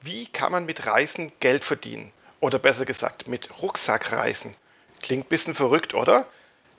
Wie kann man mit Reisen Geld verdienen? Oder besser gesagt, mit Rucksackreisen. Klingt ein bisschen verrückt, oder?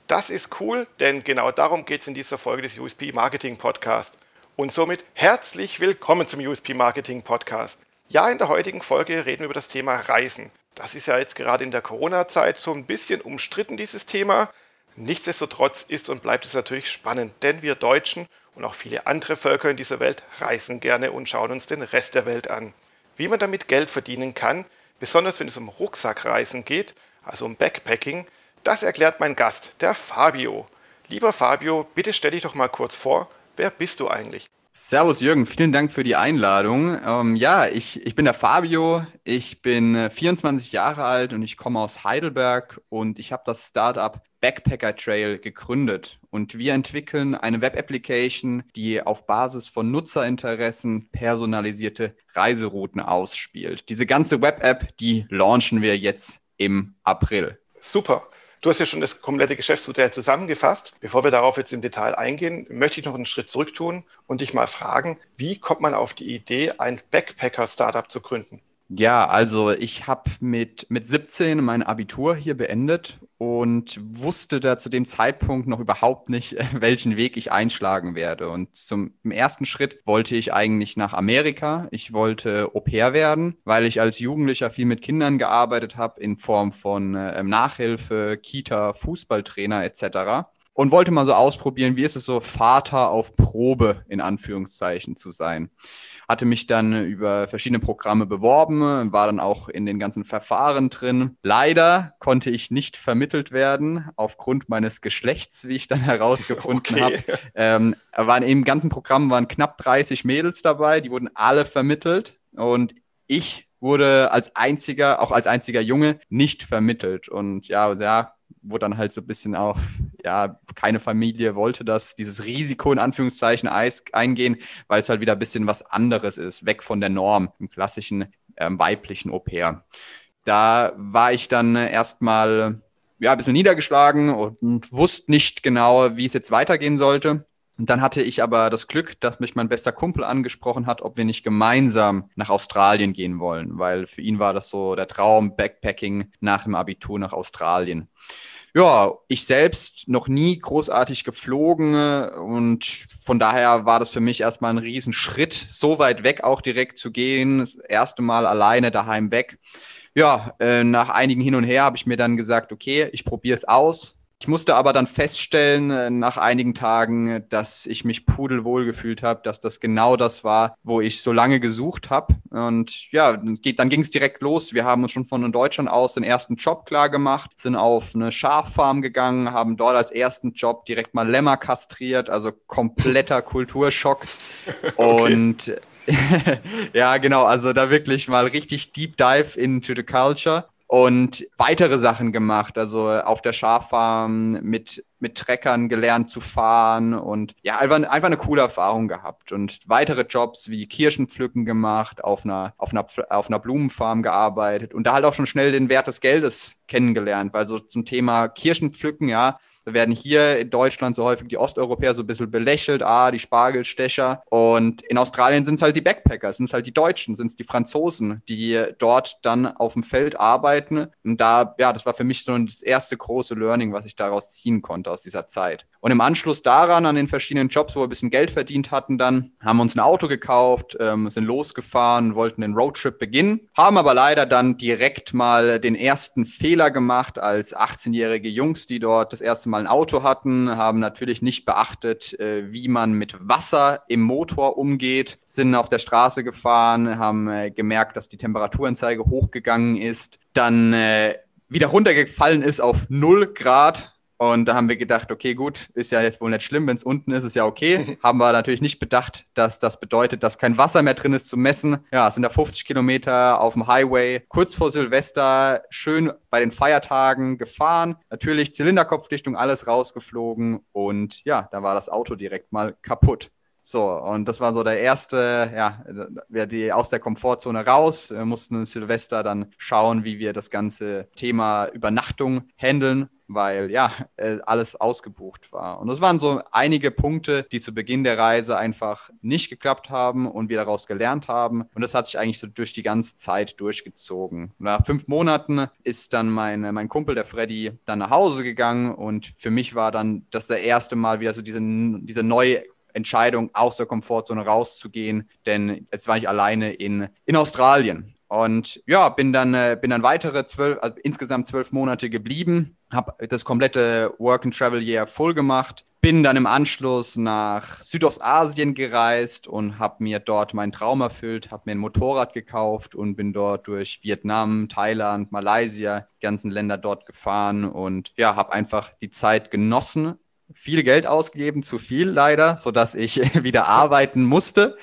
Das ist cool, denn genau darum geht es in dieser Folge des USP Marketing Podcast. Und somit herzlich willkommen zum USP Marketing Podcast. Ja, in der heutigen Folge reden wir über das Thema Reisen. Das ist ja jetzt gerade in der Corona-Zeit so ein bisschen umstritten, dieses Thema. Nichtsdestotrotz ist und bleibt es natürlich spannend, denn wir Deutschen und auch viele andere Völker in dieser Welt reisen gerne und schauen uns den Rest der Welt an. Wie man damit Geld verdienen kann, besonders wenn es um Rucksackreisen geht, also um Backpacking, das erklärt mein Gast, der Fabio. Lieber Fabio, bitte stell dich doch mal kurz vor, wer bist du eigentlich? Servus Jürgen, vielen Dank für die Einladung. Ähm, ja, ich, ich bin der Fabio, ich bin äh, 24 Jahre alt und ich komme aus Heidelberg und ich habe das Startup Backpacker Trail gegründet. Und wir entwickeln eine Web-Application, die auf Basis von Nutzerinteressen personalisierte Reiserouten ausspielt. Diese ganze Web-App, die launchen wir jetzt im April. Super. Du hast ja schon das komplette Geschäftsmodell zusammengefasst. Bevor wir darauf jetzt im Detail eingehen, möchte ich noch einen Schritt zurück tun und dich mal fragen, wie kommt man auf die Idee, ein Backpacker-Startup zu gründen? Ja, also ich habe mit, mit 17 mein Abitur hier beendet und wusste da zu dem Zeitpunkt noch überhaupt nicht, welchen Weg ich einschlagen werde. Und zum ersten Schritt wollte ich eigentlich nach Amerika. Ich wollte Au pair werden, weil ich als Jugendlicher viel mit Kindern gearbeitet habe in Form von äh, Nachhilfe, Kita, Fußballtrainer etc und wollte mal so ausprobieren, wie ist es so, Vater auf Probe in Anführungszeichen zu sein hatte mich dann über verschiedene Programme beworben, war dann auch in den ganzen Verfahren drin. Leider konnte ich nicht vermittelt werden aufgrund meines Geschlechts, wie ich dann herausgefunden okay. habe. Ähm, waren im ganzen Programm waren knapp 30 Mädels dabei, die wurden alle vermittelt und ich wurde als einziger, auch als einziger Junge, nicht vermittelt. Und ja, ja, wo dann halt so ein bisschen auch, ja, keine Familie wollte das, dieses Risiko in Anführungszeichen eingehen, weil es halt wieder ein bisschen was anderes ist, weg von der Norm, im klassischen ähm, weiblichen Au-pair. Da war ich dann erstmal ja, ein bisschen niedergeschlagen und wusste nicht genau, wie es jetzt weitergehen sollte. Und dann hatte ich aber das Glück, dass mich mein bester Kumpel angesprochen hat, ob wir nicht gemeinsam nach Australien gehen wollen, weil für ihn war das so der Traum, Backpacking nach dem Abitur nach Australien. Ja, ich selbst noch nie großartig geflogen und von daher war das für mich erstmal ein Riesenschritt, so weit weg auch direkt zu gehen, das erste Mal alleine daheim weg. Ja, äh, nach einigen Hin und Her habe ich mir dann gesagt, okay, ich probiere es aus, ich musste aber dann feststellen, äh, nach einigen Tagen, dass ich mich pudelwohl gefühlt habe, dass das genau das war, wo ich so lange gesucht habe. Und ja, dann ging es direkt los. Wir haben uns schon von Deutschland aus den ersten Job klar gemacht, sind auf eine Schaffarm gegangen, haben dort als ersten Job direkt mal Lämmer kastriert, also kompletter Kulturschock. Okay. Und ja, genau, also da wirklich mal richtig Deep Dive into the Culture und weitere Sachen gemacht, also auf der Schaffarm mit, mit Treckern gelernt zu fahren und ja, einfach, einfach eine coole Erfahrung gehabt und weitere Jobs wie Kirschenpflücken gemacht, auf einer, auf, einer, auf einer Blumenfarm gearbeitet und da halt auch schon schnell den Wert des Geldes kennengelernt, weil so zum Thema Kirschenpflücken, ja, da werden hier in Deutschland so häufig die Osteuropäer so ein bisschen belächelt, ah, die Spargelstecher. Und in Australien sind es halt die Backpacker, sind es halt die Deutschen, sind es die Franzosen, die dort dann auf dem Feld arbeiten. Und da, ja, das war für mich so das erste große Learning, was ich daraus ziehen konnte aus dieser Zeit. Und im Anschluss daran, an den verschiedenen Jobs, wo wir ein bisschen Geld verdient hatten, dann haben wir uns ein Auto gekauft, ähm, sind losgefahren, wollten den Roadtrip beginnen, haben aber leider dann direkt mal den ersten Fehler gemacht als 18-jährige Jungs, die dort das erste Mal ein Auto hatten, haben natürlich nicht beachtet, äh, wie man mit Wasser im Motor umgeht, sind auf der Straße gefahren, haben äh, gemerkt, dass die Temperaturanzeige hochgegangen ist, dann äh, wieder runtergefallen ist auf 0 Grad und da haben wir gedacht, okay, gut, ist ja jetzt wohl nicht schlimm, wenn es unten ist, ist ja okay. haben wir natürlich nicht bedacht, dass das bedeutet, dass kein Wasser mehr drin ist zu messen. Ja, es sind da 50 Kilometer auf dem Highway, kurz vor Silvester, schön bei den Feiertagen gefahren. Natürlich Zylinderkopfdichtung, alles rausgeflogen und ja, da war das Auto direkt mal kaputt. So, und das war so der erste, ja, wir die aus der Komfortzone raus, wir mussten Silvester dann schauen, wie wir das ganze Thema Übernachtung handeln weil ja, äh, alles ausgebucht war. Und das waren so einige Punkte, die zu Beginn der Reise einfach nicht geklappt haben und wir daraus gelernt haben. Und das hat sich eigentlich so durch die ganze Zeit durchgezogen. Nach fünf Monaten ist dann mein, mein Kumpel, der Freddy, dann nach Hause gegangen und für mich war dann das der erste Mal wieder so diese, diese neue Entscheidung, aus der Komfortzone rauszugehen, denn jetzt war ich alleine in, in Australien. Und ja, bin dann, äh, bin dann weitere zwölf, also insgesamt zwölf Monate geblieben, habe das komplette Work and Travel Year voll gemacht, bin dann im Anschluss nach Südostasien gereist und habe mir dort meinen Traum erfüllt, habe mir ein Motorrad gekauft und bin dort durch Vietnam, Thailand, Malaysia, die ganzen Länder dort gefahren und ja, habe einfach die Zeit genossen, viel Geld ausgegeben, zu viel leider, sodass ich wieder arbeiten musste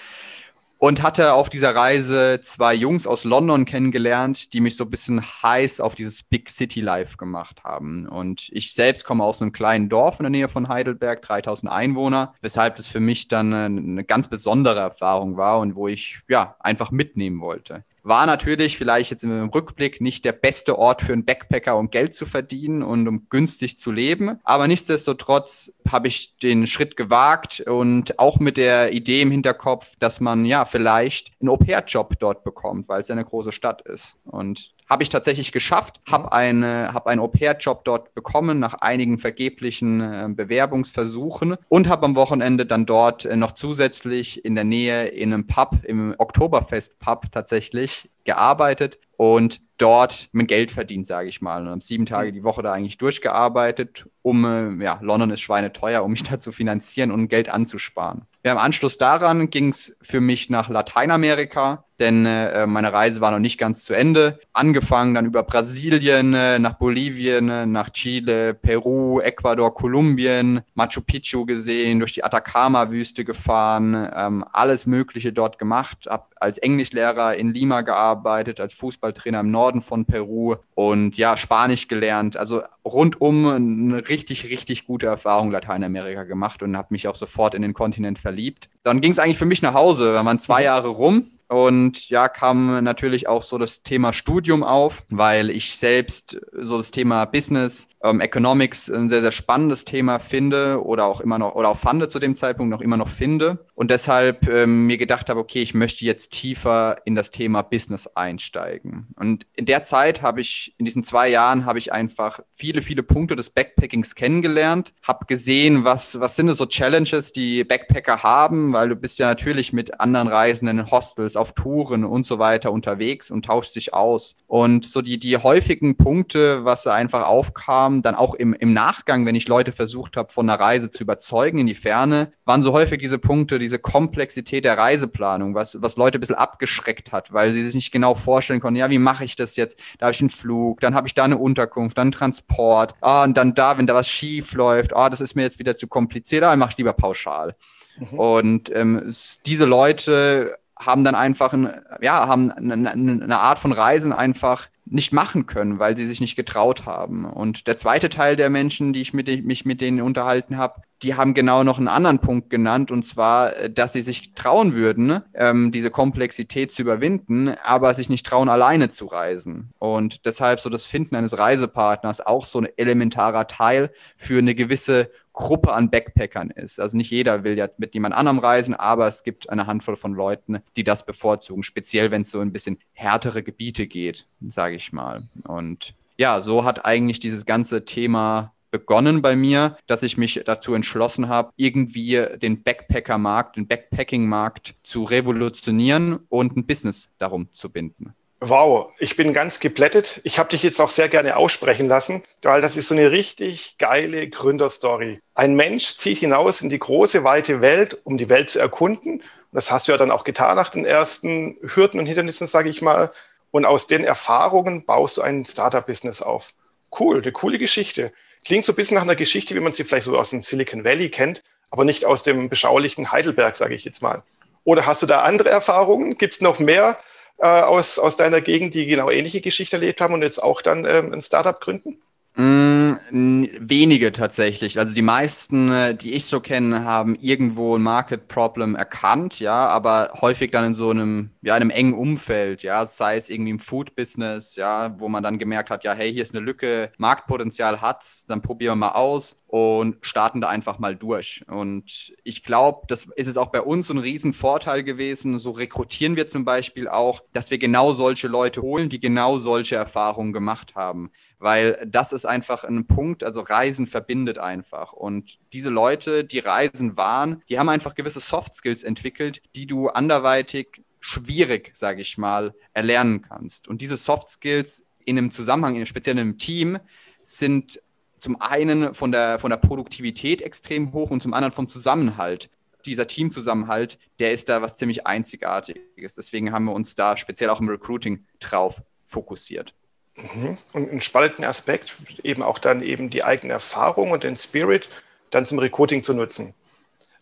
und hatte auf dieser Reise zwei Jungs aus London kennengelernt, die mich so ein bisschen heiß auf dieses Big City Life gemacht haben. Und ich selbst komme aus einem kleinen Dorf in der Nähe von Heidelberg, 3000 Einwohner, weshalb das für mich dann eine ganz besondere Erfahrung war und wo ich ja einfach mitnehmen wollte. War natürlich vielleicht jetzt im Rückblick nicht der beste Ort für einen Backpacker, um Geld zu verdienen und um günstig zu leben. Aber nichtsdestotrotz habe ich den Schritt gewagt und auch mit der Idee im Hinterkopf, dass man ja vielleicht einen Au-pair-Job dort bekommt, weil es ja eine große Stadt ist. Und habe ich tatsächlich geschafft, habe mhm. eine, hab einen Au-pair-Job dort bekommen nach einigen vergeblichen äh, Bewerbungsversuchen und habe am Wochenende dann dort äh, noch zusätzlich in der Nähe in einem Pub, im Oktoberfest-Pub tatsächlich gearbeitet und dort mein Geld verdient, sage ich mal. Und habe sieben Tage mhm. die Woche da eigentlich durchgearbeitet, um, äh, ja, London ist schweineteuer, um mich da zu finanzieren und Geld anzusparen. Ja, Im Anschluss daran ging es für mich nach Lateinamerika, denn äh, meine Reise war noch nicht ganz zu Ende. Angefangen dann über Brasilien, äh, nach Bolivien, äh, nach Chile, Peru, Ecuador, Kolumbien, Machu Picchu gesehen, durch die Atacama-Wüste gefahren, ähm, alles Mögliche dort gemacht, habe als Englischlehrer in Lima gearbeitet, als Fußballtrainer im Norden von Peru und ja, Spanisch gelernt. Also rundum eine richtig, richtig gute Erfahrung Lateinamerika gemacht und habe mich auch sofort in den Kontinent verliebt. Dann ging es eigentlich für mich nach Hause. Wir waren zwei Jahre rum und ja, kam natürlich auch so das Thema Studium auf, weil ich selbst so das Thema Business, ähm, Economics ein sehr, sehr spannendes Thema finde oder auch immer noch, oder auch fand zu dem Zeitpunkt noch immer noch finde. Und deshalb ähm, mir gedacht habe, okay, ich möchte jetzt tiefer in das Thema Business einsteigen. Und in der Zeit habe ich, in diesen zwei Jahren habe ich einfach viele, viele Punkte des Backpackings kennengelernt, habe gesehen, was, was sind so Challenges, die Backpacker haben, weil du bist ja natürlich mit anderen Reisenden in Hostels auf Touren und so weiter unterwegs und tauscht sich aus. Und so die, die häufigen Punkte, was da einfach aufkam, dann auch im, im Nachgang, wenn ich Leute versucht habe, von einer Reise zu überzeugen in die Ferne, waren so häufig diese Punkte, diese Komplexität der Reiseplanung, was, was Leute ein bisschen abgeschreckt hat, weil sie sich nicht genau vorstellen konnten, ja, wie mache ich das jetzt? Da habe ich einen Flug, dann habe ich da eine Unterkunft, dann Transport, ah, und dann da, wenn da was schief läuft, ah, das ist mir jetzt wieder zu kompliziert, ah, mache ich lieber pauschal. Mhm. Und ähm, diese Leute haben dann einfach ein, ja, haben eine, eine Art von Reisen einfach nicht machen können, weil sie sich nicht getraut haben. Und der zweite Teil der Menschen, die ich mit, mich mit denen unterhalten habe, die haben genau noch einen anderen Punkt genannt, und zwar, äh, dass sie sich trauen würden, ähm, diese Komplexität zu überwinden, aber sich nicht trauen, alleine zu reisen. Und deshalb so das Finden eines Reisepartners auch so ein elementarer Teil für eine gewisse Gruppe an Backpackern ist. Also nicht jeder will jetzt mit jemand anderem reisen, aber es gibt eine Handvoll von Leuten, die das bevorzugen, speziell wenn es so ein bisschen härtere Gebiete geht, sage ich mal. Und ja, so hat eigentlich dieses ganze Thema begonnen bei mir, dass ich mich dazu entschlossen habe, irgendwie den Backpacker-Markt, den Backpacking-Markt zu revolutionieren und ein Business darum zu binden. Wow, ich bin ganz geplättet. Ich habe dich jetzt auch sehr gerne aussprechen lassen, weil das ist so eine richtig geile Gründerstory. Ein Mensch zieht hinaus in die große, weite Welt, um die Welt zu erkunden. Und das hast du ja dann auch getan nach den ersten Hürden und Hindernissen, sage ich mal. Und aus den Erfahrungen baust du ein Startup-Business auf. Cool, eine coole Geschichte. Klingt so ein bisschen nach einer Geschichte, wie man sie vielleicht so aus dem Silicon Valley kennt, aber nicht aus dem beschaulichen Heidelberg, sage ich jetzt mal. Oder hast du da andere Erfahrungen? Gibt es noch mehr äh, aus, aus deiner Gegend, die genau ähnliche Geschichte erlebt haben und jetzt auch dann ähm, ein Startup gründen? Mm, Wenige tatsächlich. Also die meisten, äh, die ich so kenne, haben irgendwo ein Market Problem erkannt, ja, aber häufig dann in so einem, ja, einem engen Umfeld, ja, sei es irgendwie im Food Business, ja, wo man dann gemerkt hat, ja, hey, hier ist eine Lücke, Marktpotenzial hat's, dann probieren wir mal aus und starten da einfach mal durch. Und ich glaube, das ist es auch bei uns ein Riesenvorteil gewesen. So rekrutieren wir zum Beispiel auch, dass wir genau solche Leute holen, die genau solche Erfahrungen gemacht haben weil das ist einfach ein Punkt, also Reisen verbindet einfach. Und diese Leute, die Reisen waren, die haben einfach gewisse Soft Skills entwickelt, die du anderweitig schwierig, sage ich mal, erlernen kannst. Und diese Soft Skills in einem Zusammenhang, in einem Team, sind zum einen von der, von der Produktivität extrem hoch und zum anderen vom Zusammenhalt. Dieser Teamzusammenhalt, der ist da was ziemlich Einzigartiges. Deswegen haben wir uns da speziell auch im Recruiting drauf fokussiert. Mhm. Und einen spannenden Aspekt, eben auch dann eben die eigene Erfahrung und den Spirit dann zum Recruiting zu nutzen.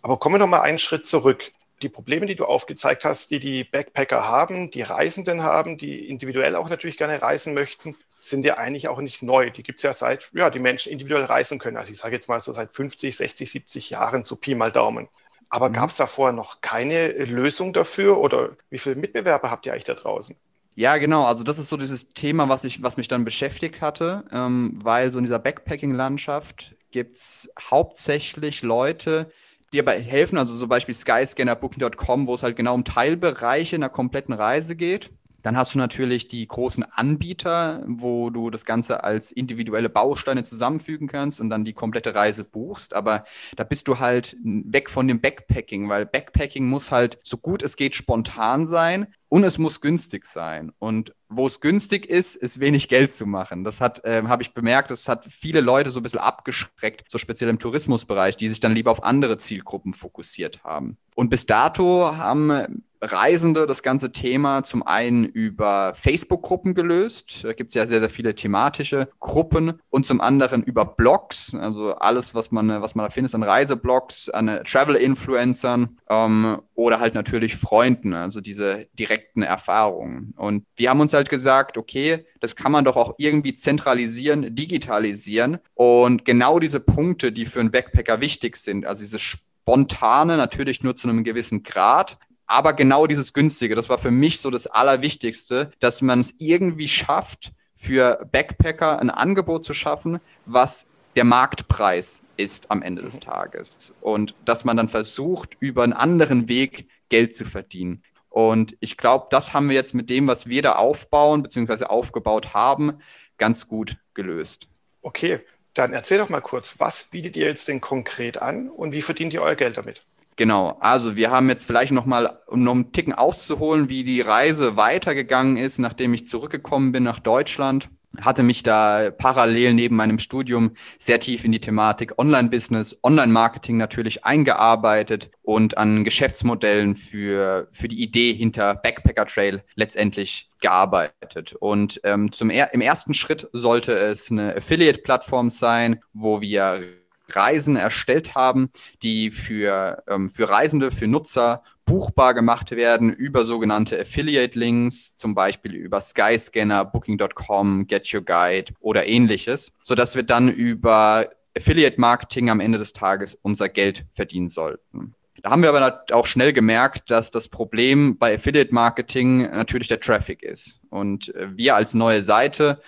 Aber kommen wir noch mal einen Schritt zurück. Die Probleme, die du aufgezeigt hast, die die Backpacker haben, die Reisenden haben, die individuell auch natürlich gerne reisen möchten, sind ja eigentlich auch nicht neu. Die gibt es ja seit, ja, die Menschen individuell reisen können. Also ich sage jetzt mal so seit 50, 60, 70 Jahren zu Pi mal Daumen. Aber mhm. gab es da vorher noch keine Lösung dafür oder wie viele Mitbewerber habt ihr eigentlich da draußen? Ja, genau. Also das ist so dieses Thema, was, ich, was mich dann beschäftigt hatte, ähm, weil so in dieser Backpacking-Landschaft gibt es hauptsächlich Leute, die dabei helfen, also zum Beispiel Skyscanner, Booking.com, wo es halt genau um Teilbereiche in einer kompletten Reise geht. Dann hast du natürlich die großen Anbieter, wo du das Ganze als individuelle Bausteine zusammenfügen kannst und dann die komplette Reise buchst. Aber da bist du halt weg von dem Backpacking, weil Backpacking muss halt so gut es geht spontan sein und es muss günstig sein. Und wo es günstig ist, ist wenig Geld zu machen. Das hat, äh, habe ich bemerkt, das hat viele Leute so ein bisschen abgeschreckt, so speziell im Tourismusbereich, die sich dann lieber auf andere Zielgruppen fokussiert haben. Und bis dato haben Reisende das ganze Thema zum einen über Facebook-Gruppen gelöst. Da gibt es ja sehr, sehr viele thematische Gruppen und zum anderen über Blogs. Also alles, was man, was man da findet, an Reiseblogs, an Travel-Influencern ähm, oder halt natürlich Freunden, also diese direkten Erfahrungen. Und wir haben uns halt gesagt, okay, das kann man doch auch irgendwie zentralisieren, digitalisieren und genau diese Punkte, die für einen Backpacker wichtig sind, also dieses spontane natürlich nur zu einem gewissen Grad, aber genau dieses Günstige, das war für mich so das Allerwichtigste, dass man es irgendwie schafft, für Backpacker ein Angebot zu schaffen, was der Marktpreis ist am Ende des Tages. Und dass man dann versucht, über einen anderen Weg Geld zu verdienen. Und ich glaube, das haben wir jetzt mit dem, was wir da aufbauen, beziehungsweise aufgebaut haben, ganz gut gelöst. Okay, dann erzähl doch mal kurz, was bietet ihr jetzt denn konkret an und wie verdient ihr euer Geld damit? Genau, also wir haben jetzt vielleicht nochmal, um noch einen Ticken auszuholen, wie die Reise weitergegangen ist, nachdem ich zurückgekommen bin nach Deutschland. Hatte mich da parallel neben meinem Studium sehr tief in die Thematik Online-Business, Online-Marketing natürlich eingearbeitet und an Geschäftsmodellen für, für die Idee hinter Backpacker Trail letztendlich gearbeitet. Und ähm, zum im ersten Schritt sollte es eine Affiliate-Plattform sein, wo wir Reisen erstellt haben, die für, ähm, für Reisende, für Nutzer buchbar gemacht werden über sogenannte Affiliate-Links, zum Beispiel über Skyscanner, Booking.com, Get Your Guide oder ähnliches, sodass wir dann über Affiliate-Marketing am Ende des Tages unser Geld verdienen sollten. Da haben wir aber auch schnell gemerkt, dass das Problem bei Affiliate-Marketing natürlich der Traffic ist. Und äh, wir als neue Seite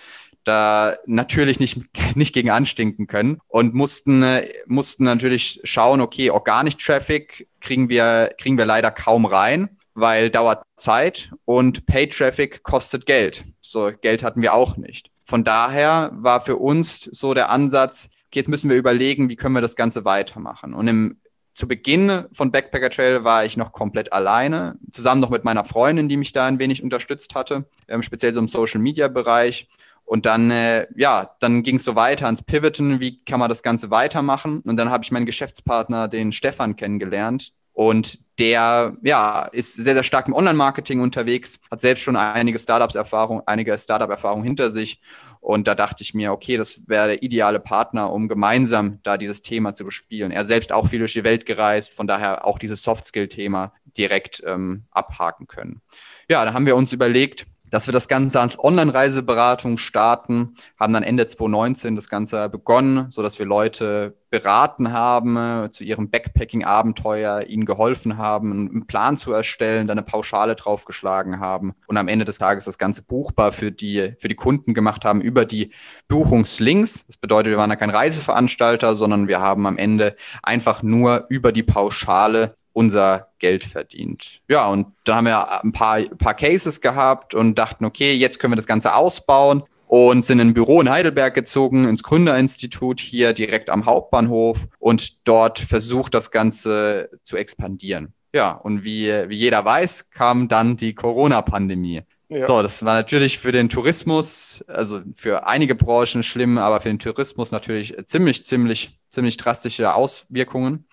da natürlich nicht, nicht gegen anstinken können und mussten, äh, mussten natürlich schauen, okay, Organic Traffic kriegen wir, kriegen wir leider kaum rein, weil dauert Zeit und Paid Traffic kostet Geld. So Geld hatten wir auch nicht. Von daher war für uns so der Ansatz, okay, jetzt müssen wir überlegen, wie können wir das Ganze weitermachen. Und im, zu Beginn von Backpacker Trail war ich noch komplett alleine, zusammen noch mit meiner Freundin, die mich da ein wenig unterstützt hatte, ähm, speziell so im Social Media Bereich. Und dann, äh, ja, dann ging es so weiter ans Pivoten, wie kann man das Ganze weitermachen? Und dann habe ich meinen Geschäftspartner, den Stefan, kennengelernt. Und der, ja, ist sehr, sehr stark im Online-Marketing unterwegs, hat selbst schon einige Startups-Erfahrung, einige Startup-Erfahrung hinter sich. Und da dachte ich mir, okay, das wäre der ideale Partner, um gemeinsam da dieses Thema zu bespielen. Er selbst auch viel durch die Welt gereist, von daher auch dieses Soft-Skill-Thema direkt ähm, abhaken können. Ja, da haben wir uns überlegt, dass wir das Ganze als Online-Reiseberatung starten, haben dann Ende 2019 das Ganze begonnen, so dass wir Leute beraten haben zu ihrem Backpacking-Abenteuer, ihnen geholfen haben, einen Plan zu erstellen, dann eine Pauschale draufgeschlagen haben und am Ende des Tages das Ganze buchbar für die, für die Kunden gemacht haben über die Buchungslinks. Das bedeutet, wir waren ja kein Reiseveranstalter, sondern wir haben am Ende einfach nur über die Pauschale unser Geld verdient. Ja, und da haben wir ein paar, ein paar Cases gehabt und dachten, okay, jetzt können wir das Ganze ausbauen und sind in ein Büro in Heidelberg gezogen, ins Gründerinstitut hier direkt am Hauptbahnhof und dort versucht, das Ganze zu expandieren. Ja, und wie, wie jeder weiß, kam dann die Corona-Pandemie. Ja. So, das war natürlich für den Tourismus, also für einige Branchen schlimm, aber für den Tourismus natürlich ziemlich, ziemlich, ziemlich drastische Auswirkungen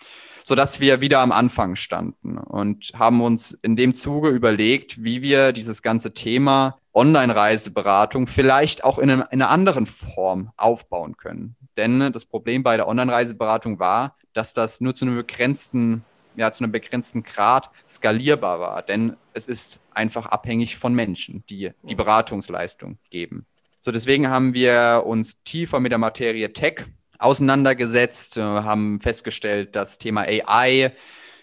sodass wir wieder am Anfang standen und haben uns in dem Zuge überlegt, wie wir dieses ganze Thema Online-Reiseberatung vielleicht auch in, einem, in einer anderen Form aufbauen können. Denn das Problem bei der Online-Reiseberatung war, dass das nur zu einem begrenzten ja, zu einem begrenzten Grad skalierbar war. Denn es ist einfach abhängig von Menschen, die die Beratungsleistung geben. So, deswegen haben wir uns tiefer mit der Materie Tech auseinandergesetzt, äh, haben festgestellt, das Thema AI,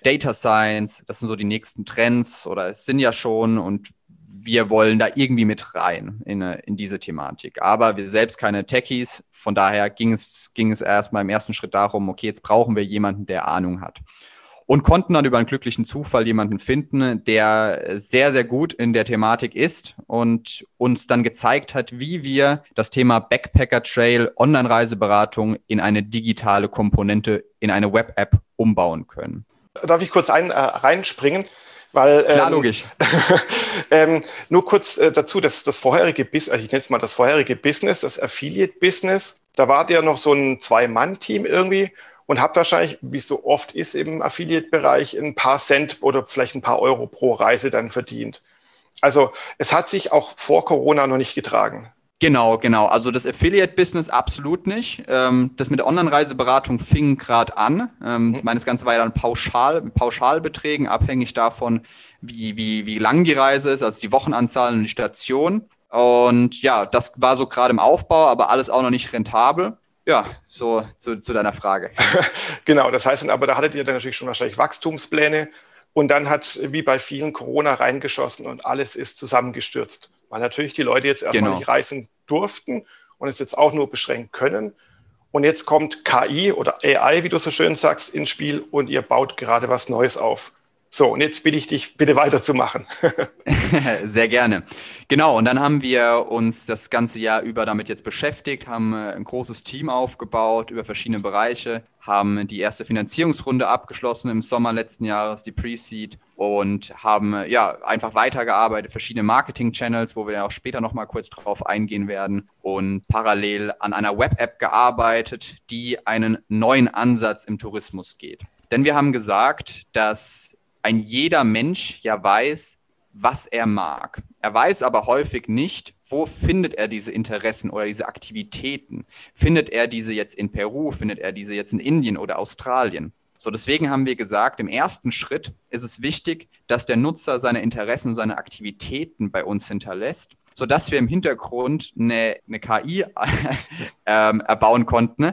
Data Science, das sind so die nächsten Trends oder es sind ja schon und wir wollen da irgendwie mit rein in, äh, in diese Thematik. Aber wir selbst keine Techies, von daher ging es, ging es erstmal im ersten Schritt darum, okay, jetzt brauchen wir jemanden, der Ahnung hat und konnten dann über einen glücklichen Zufall jemanden finden, der sehr, sehr gut in der Thematik ist und uns dann gezeigt hat, wie wir das Thema Backpacker Trail Online-Reiseberatung in eine digitale Komponente, in eine Web-App umbauen können. Darf ich kurz ein, äh, reinspringen? Weil, Klar, ähm, logisch. ähm, nur kurz äh, dazu, dass das vorherige Business, also ich nenne es mal das vorherige Business, das Affiliate-Business, da war der noch so ein Zwei-Mann-Team irgendwie und habe wahrscheinlich, wie es so oft ist im Affiliate-Bereich, ein paar Cent oder vielleicht ein paar Euro pro Reise dann verdient. Also es hat sich auch vor Corona noch nicht getragen. Genau, genau. Also das Affiliate-Business absolut nicht. Ähm, das mit der Online-Reiseberatung fing gerade an. Ähm. Ich meine, das Ganze war ja dann pauschal, Pauschalbeträgen, abhängig davon, wie, wie, wie lang die Reise ist, also die Wochenanzahl und die Station. Und ja, das war so gerade im Aufbau, aber alles auch noch nicht rentabel. Ja, so zu, zu deiner Frage. genau, das heißt, aber da hattet ihr dann natürlich schon wahrscheinlich Wachstumspläne und dann hat wie bei vielen Corona reingeschossen und alles ist zusammengestürzt, weil natürlich die Leute jetzt erstmal genau. nicht reisen durften und es jetzt auch nur beschränkt können. Und jetzt kommt KI oder AI, wie du so schön sagst, ins Spiel und ihr baut gerade was Neues auf. So, und jetzt bitte ich dich, bitte weiterzumachen. Sehr gerne. Genau, und dann haben wir uns das ganze Jahr über damit jetzt beschäftigt, haben äh, ein großes Team aufgebaut über verschiedene Bereiche, haben die erste Finanzierungsrunde abgeschlossen im Sommer letzten Jahres, die Pre-Seed, und haben äh, ja einfach weitergearbeitet, verschiedene Marketing-Channels, wo wir ja auch später nochmal kurz drauf eingehen werden, und parallel an einer Web-App gearbeitet, die einen neuen Ansatz im Tourismus geht. Denn wir haben gesagt, dass ein jeder Mensch ja weiß, was er mag. Er weiß aber häufig nicht, wo findet er diese Interessen oder diese Aktivitäten. Findet er diese jetzt in Peru, findet er diese jetzt in Indien oder Australien? So, deswegen haben wir gesagt, im ersten Schritt ist es wichtig, dass der Nutzer seine Interessen und seine Aktivitäten bei uns hinterlässt sodass wir im Hintergrund eine, eine KI ähm, erbauen konnten,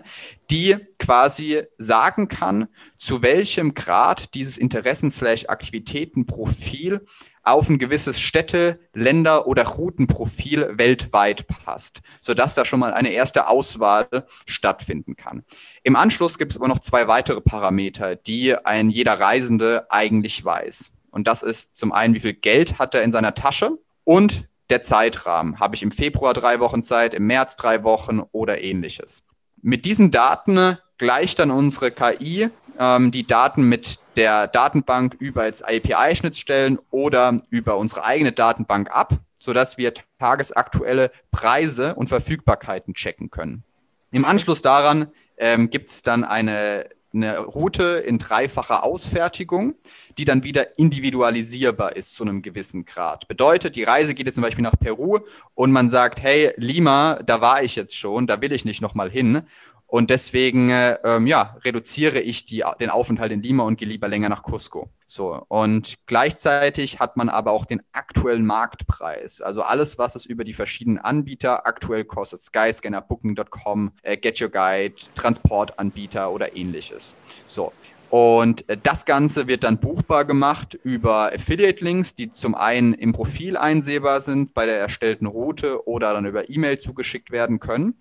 die quasi sagen kann, zu welchem Grad dieses Interessen-Aktivitätenprofil auf ein gewisses Städte-, Länder- oder Routenprofil weltweit passt, sodass da schon mal eine erste Auswahl stattfinden kann. Im Anschluss gibt es aber noch zwei weitere Parameter, die ein jeder Reisende eigentlich weiß. Und das ist zum einen, wie viel Geld hat er in seiner Tasche und der Zeitrahmen. Habe ich im Februar drei Wochen Zeit, im März drei Wochen oder ähnliches. Mit diesen Daten gleicht dann unsere KI ähm, die Daten mit der Datenbank über jetzt API-Schnittstellen oder über unsere eigene Datenbank ab, sodass wir tagesaktuelle Preise und Verfügbarkeiten checken können. Im Anschluss daran ähm, gibt es dann eine eine Route in dreifacher Ausfertigung, die dann wieder individualisierbar ist zu einem gewissen Grad. Bedeutet, die Reise geht jetzt zum Beispiel nach Peru und man sagt, hey, Lima, da war ich jetzt schon, da will ich nicht nochmal hin. Und deswegen äh, ähm, ja, reduziere ich die, den Aufenthalt in Lima und gehe lieber länger nach Cusco. So, und gleichzeitig hat man aber auch den aktuellen Marktpreis. Also alles, was es über die verschiedenen Anbieter aktuell kostet, Skyscanner, Booking.com, äh, Get Your Guide, Transportanbieter oder ähnliches. So, und äh, das Ganze wird dann buchbar gemacht über Affiliate-Links, die zum einen im Profil einsehbar sind bei der erstellten Route oder dann über E-Mail zugeschickt werden können.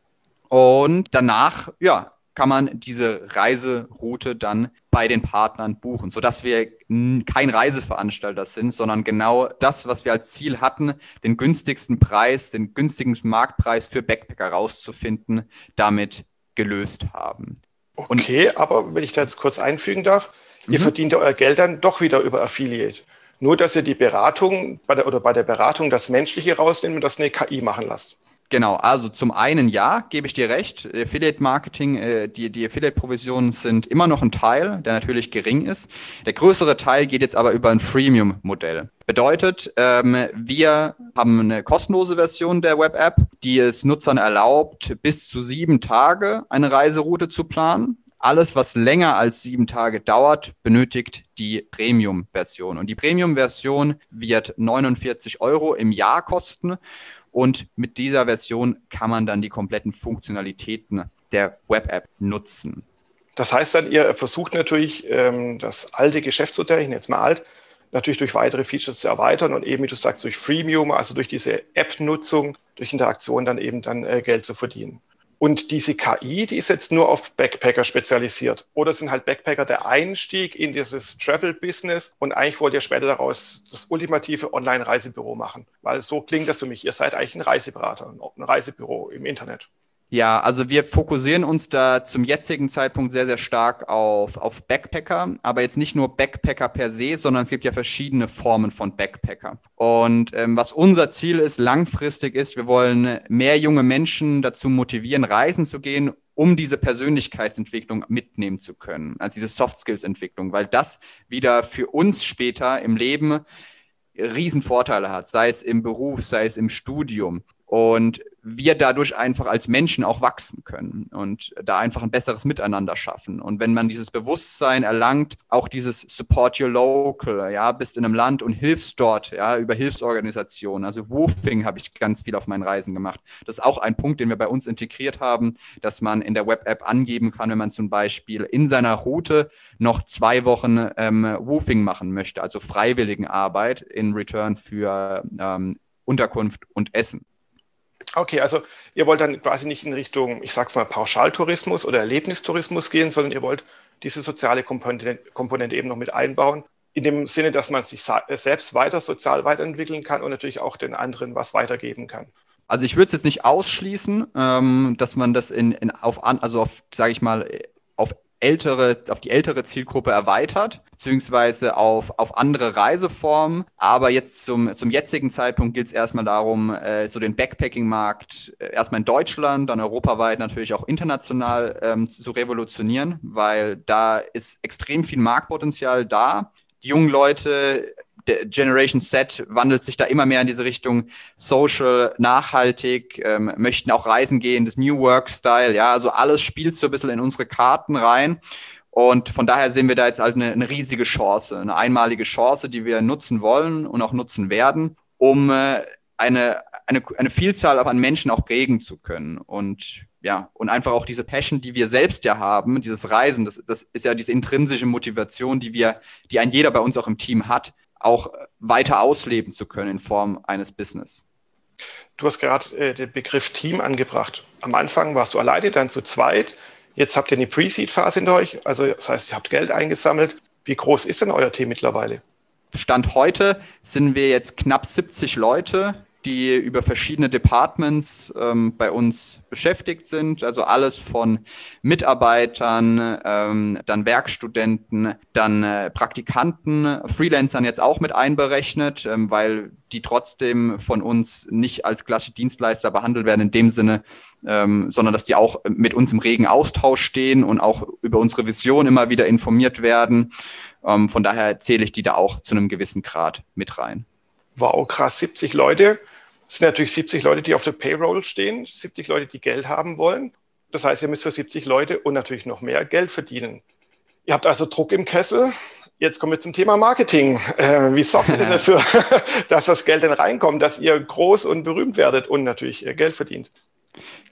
Und danach, ja, kann man diese Reiseroute dann bei den Partnern buchen, sodass wir kein Reiseveranstalter sind, sondern genau das, was wir als Ziel hatten, den günstigsten Preis, den günstigsten Marktpreis für Backpacker rauszufinden, damit gelöst haben. Okay, aber wenn ich da jetzt kurz einfügen darf, mhm. ihr verdient euer Geld dann doch wieder über Affiliate. Nur, dass ihr die Beratung bei der, oder bei der Beratung das Menschliche rausnimmt und das eine KI machen lasst. Genau, also zum einen ja, gebe ich dir recht. Affiliate Marketing, äh, die, die Affiliate-Provisionen sind immer noch ein Teil, der natürlich gering ist. Der größere Teil geht jetzt aber über ein Freemium-Modell. Bedeutet, ähm, wir haben eine kostenlose Version der Web-App, die es Nutzern erlaubt, bis zu sieben Tage eine Reiseroute zu planen. Alles, was länger als sieben Tage dauert, benötigt die Premium-Version. Und die Premium-Version wird 49 Euro im Jahr kosten. Und mit dieser Version kann man dann die kompletten Funktionalitäten der Web-App nutzen. Das heißt dann, ihr versucht natürlich, ähm, das alte Geschäftsmodell, ich nenne jetzt mal alt, natürlich durch weitere Features zu erweitern und eben, wie du sagst, durch Freemium, also durch diese App-Nutzung, durch Interaktion dann eben dann äh, Geld zu verdienen. Und diese KI, die ist jetzt nur auf Backpacker spezialisiert. Oder sind halt Backpacker der Einstieg in dieses Travel-Business und eigentlich wollt ihr später daraus das ultimative Online-Reisebüro machen. Weil so klingt das für mich. Ihr seid eigentlich ein Reiseberater, ein Reisebüro im Internet. Ja, also wir fokussieren uns da zum jetzigen Zeitpunkt sehr, sehr stark auf, auf Backpacker, aber jetzt nicht nur Backpacker per se, sondern es gibt ja verschiedene Formen von Backpacker. Und ähm, was unser Ziel ist, langfristig ist, wir wollen mehr junge Menschen dazu motivieren, reisen zu gehen, um diese Persönlichkeitsentwicklung mitnehmen zu können, also diese Soft Skills Entwicklung, weil das wieder für uns später im Leben Riesenvorteile hat, sei es im Beruf, sei es im Studium. Und wir dadurch einfach als Menschen auch wachsen können und da einfach ein besseres Miteinander schaffen. Und wenn man dieses Bewusstsein erlangt, auch dieses Support Your Local, ja, bist in einem Land und hilfst dort, ja, über Hilfsorganisationen. Also Woofing habe ich ganz viel auf meinen Reisen gemacht. Das ist auch ein Punkt, den wir bei uns integriert haben, dass man in der Web-App angeben kann, wenn man zum Beispiel in seiner Route noch zwei Wochen ähm, Woofing machen möchte, also Freiwilligenarbeit in Return für ähm, Unterkunft und Essen. Okay, also ihr wollt dann quasi nicht in Richtung, ich sag's mal, Pauschaltourismus oder Erlebnistourismus gehen, sondern ihr wollt diese soziale Komponente, Komponente eben noch mit einbauen. In dem Sinne, dass man sich selbst weiter sozial weiterentwickeln kann und natürlich auch den anderen was weitergeben kann. Also ich würde es jetzt nicht ausschließen, ähm, dass man das in, in auf an, also auf, sage ich mal, ältere, auf die ältere Zielgruppe erweitert, beziehungsweise auf, auf andere Reiseformen. Aber jetzt zum, zum jetzigen Zeitpunkt gilt es erstmal darum, äh, so den Backpacking-Markt äh, erstmal in Deutschland, dann europaweit natürlich auch international ähm, zu revolutionieren, weil da ist extrem viel Marktpotenzial da. Die jungen Leute Generation Z wandelt sich da immer mehr in diese Richtung Social, nachhaltig, ähm, möchten auch reisen gehen, das New Work Style, ja, also alles spielt so ein bisschen in unsere Karten rein. Und von daher sehen wir da jetzt halt eine, eine riesige Chance, eine einmalige Chance, die wir nutzen wollen und auch nutzen werden, um äh, eine, eine, eine Vielzahl an Menschen auch prägen zu können. Und ja, und einfach auch diese Passion, die wir selbst ja haben, dieses Reisen, das, das ist ja diese intrinsische Motivation, die wir, die ein jeder bei uns auch im Team hat, auch weiter ausleben zu können in Form eines Business. Du hast gerade äh, den Begriff Team angebracht. Am Anfang warst du alleine, dann zu zweit. Jetzt habt ihr eine Pre-Seed-Phase in euch, also das heißt, ihr habt Geld eingesammelt. Wie groß ist denn euer Team mittlerweile? Stand heute sind wir jetzt knapp 70 Leute, die über verschiedene Departments ähm, bei uns beschäftigt sind. Also alles von Mitarbeitern, ähm, dann Werkstudenten, dann äh, Praktikanten, Freelancern jetzt auch mit einberechnet, ähm, weil die trotzdem von uns nicht als klassische Dienstleister behandelt werden in dem Sinne, ähm, sondern dass die auch mit uns im regen Austausch stehen und auch über unsere Vision immer wieder informiert werden. Ähm, von daher zähle ich die da auch zu einem gewissen Grad mit rein. Wow, krass, 70 Leute. Das sind natürlich 70 Leute, die auf der Payroll stehen, 70 Leute, die Geld haben wollen. Das heißt, ihr müsst für 70 Leute und natürlich noch mehr Geld verdienen. Ihr habt also Druck im Kessel. Jetzt kommen wir zum Thema Marketing. Äh, wie sorgt ihr denn dafür, dass das Geld denn reinkommt, dass ihr groß und berühmt werdet und natürlich Geld verdient?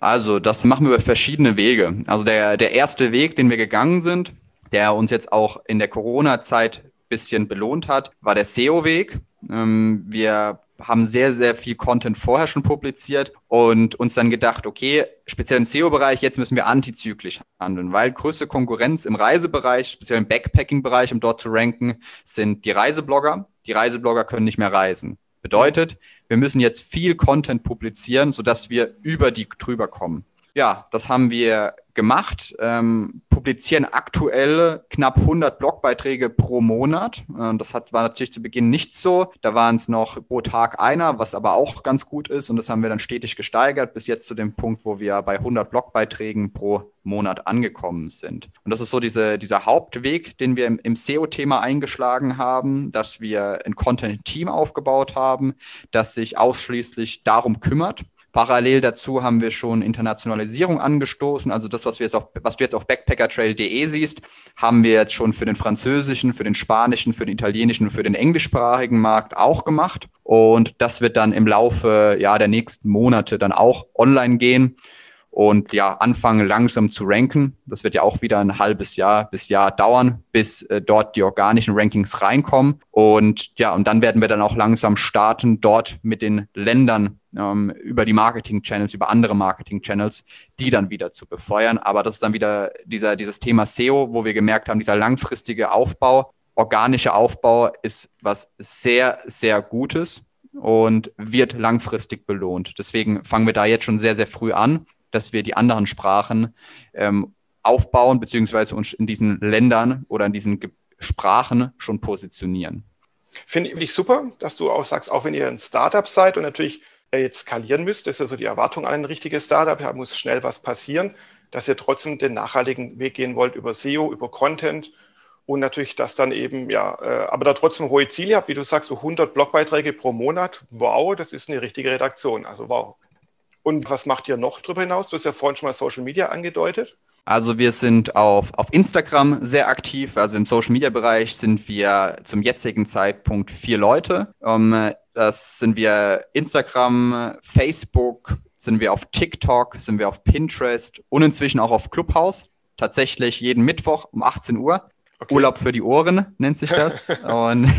Also, das machen wir über verschiedene Wege. Also der, der erste Weg, den wir gegangen sind, der uns jetzt auch in der Corona-Zeit ein bisschen belohnt hat, war der SEO-Weg. Ähm, wir haben sehr, sehr viel Content vorher schon publiziert und uns dann gedacht, okay, speziell im SEO-Bereich, jetzt müssen wir antizyklisch handeln, weil größte Konkurrenz im Reisebereich, speziell im Backpacking-Bereich, um dort zu ranken, sind die Reiseblogger. Die Reiseblogger können nicht mehr reisen. Bedeutet, wir müssen jetzt viel Content publizieren, sodass wir über die drüber kommen. Ja, das haben wir gemacht, ähm, publizieren aktuell knapp 100 Blogbeiträge pro Monat. Äh, das hat, war natürlich zu Beginn nicht so. Da waren es noch pro Tag einer, was aber auch ganz gut ist. Und das haben wir dann stetig gesteigert bis jetzt zu dem Punkt, wo wir bei 100 Blogbeiträgen pro Monat angekommen sind. Und das ist so diese, dieser Hauptweg, den wir im, im SEO-Thema eingeschlagen haben, dass wir ein Content-Team aufgebaut haben, das sich ausschließlich darum kümmert, Parallel dazu haben wir schon Internationalisierung angestoßen. Also das, was, wir jetzt auf, was du jetzt auf backpackertrail.de siehst, haben wir jetzt schon für den französischen, für den spanischen, für den italienischen und für den englischsprachigen Markt auch gemacht. Und das wird dann im Laufe ja, der nächsten Monate dann auch online gehen und ja, anfangen langsam zu ranken. Das wird ja auch wieder ein halbes Jahr bis Jahr dauern, bis äh, dort die organischen Rankings reinkommen. Und ja, und dann werden wir dann auch langsam starten, dort mit den Ländern ähm, über die Marketing-Channels, über andere Marketing-Channels, die dann wieder zu befeuern. Aber das ist dann wieder dieser, dieses Thema SEO, wo wir gemerkt haben, dieser langfristige Aufbau, organische Aufbau ist was sehr, sehr Gutes und wird langfristig belohnt. Deswegen fangen wir da jetzt schon sehr, sehr früh an dass wir die anderen Sprachen ähm, aufbauen, beziehungsweise uns in diesen Ländern oder in diesen Ge Sprachen schon positionieren. Finde ich super, dass du auch sagst, auch wenn ihr ein Startup seid und natürlich äh, jetzt skalieren müsst, das ist ja so die Erwartung an ein richtiges Startup, da muss schnell was passieren, dass ihr trotzdem den nachhaltigen Weg gehen wollt über SEO, über Content und natürlich das dann eben, ja, äh, aber da trotzdem hohe Ziele habt, wie du sagst, so 100 Blogbeiträge pro Monat, wow, das ist eine richtige Redaktion, also wow. Und was macht ihr noch darüber hinaus? Du hast ja vorhin schon mal Social Media angedeutet. Also wir sind auf, auf Instagram sehr aktiv. Also im Social Media Bereich sind wir zum jetzigen Zeitpunkt vier Leute. Ähm, das sind wir Instagram, Facebook, sind wir auf TikTok, sind wir auf Pinterest und inzwischen auch auf Clubhouse. Tatsächlich jeden Mittwoch um 18 Uhr. Okay. Urlaub für die Ohren nennt sich das. und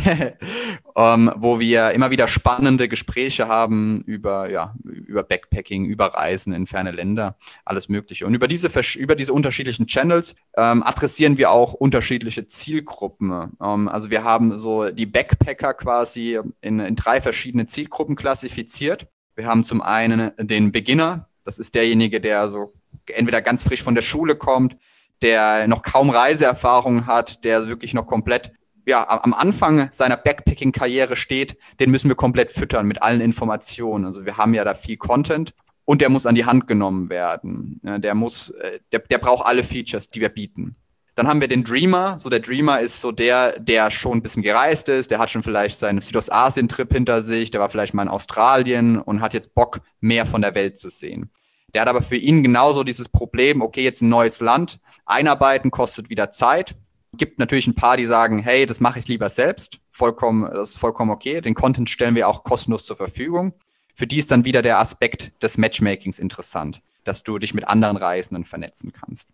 ähm, wo wir immer wieder spannende Gespräche haben über, ja, über Backpacking, über Reisen in ferne Länder, alles Mögliche. Und über diese, über diese unterschiedlichen Channels ähm, adressieren wir auch unterschiedliche Zielgruppen. Ähm, also wir haben so die Backpacker quasi in, in drei verschiedene Zielgruppen klassifiziert. Wir haben zum einen den Beginner, das ist derjenige, der so entweder ganz frisch von der Schule kommt, der noch kaum Reiseerfahrung hat, der wirklich noch komplett ja, am Anfang seiner Backpacking-Karriere steht, den müssen wir komplett füttern mit allen Informationen. Also wir haben ja da viel Content und der muss an die Hand genommen werden. Der muss, äh, der, der braucht alle Features, die wir bieten. Dann haben wir den Dreamer. So der Dreamer ist so der, der schon ein bisschen gereist ist, der hat schon vielleicht seinen Südostasien-Trip hinter sich, der war vielleicht mal in Australien und hat jetzt Bock, mehr von der Welt zu sehen. Der hat aber für ihn genauso dieses Problem, okay, jetzt ein neues Land, einarbeiten kostet wieder Zeit. Gibt natürlich ein paar, die sagen, hey, das mache ich lieber selbst. Vollkommen, das ist vollkommen okay. Den Content stellen wir auch kostenlos zur Verfügung. Für die ist dann wieder der Aspekt des Matchmakings interessant, dass du dich mit anderen Reisenden vernetzen kannst.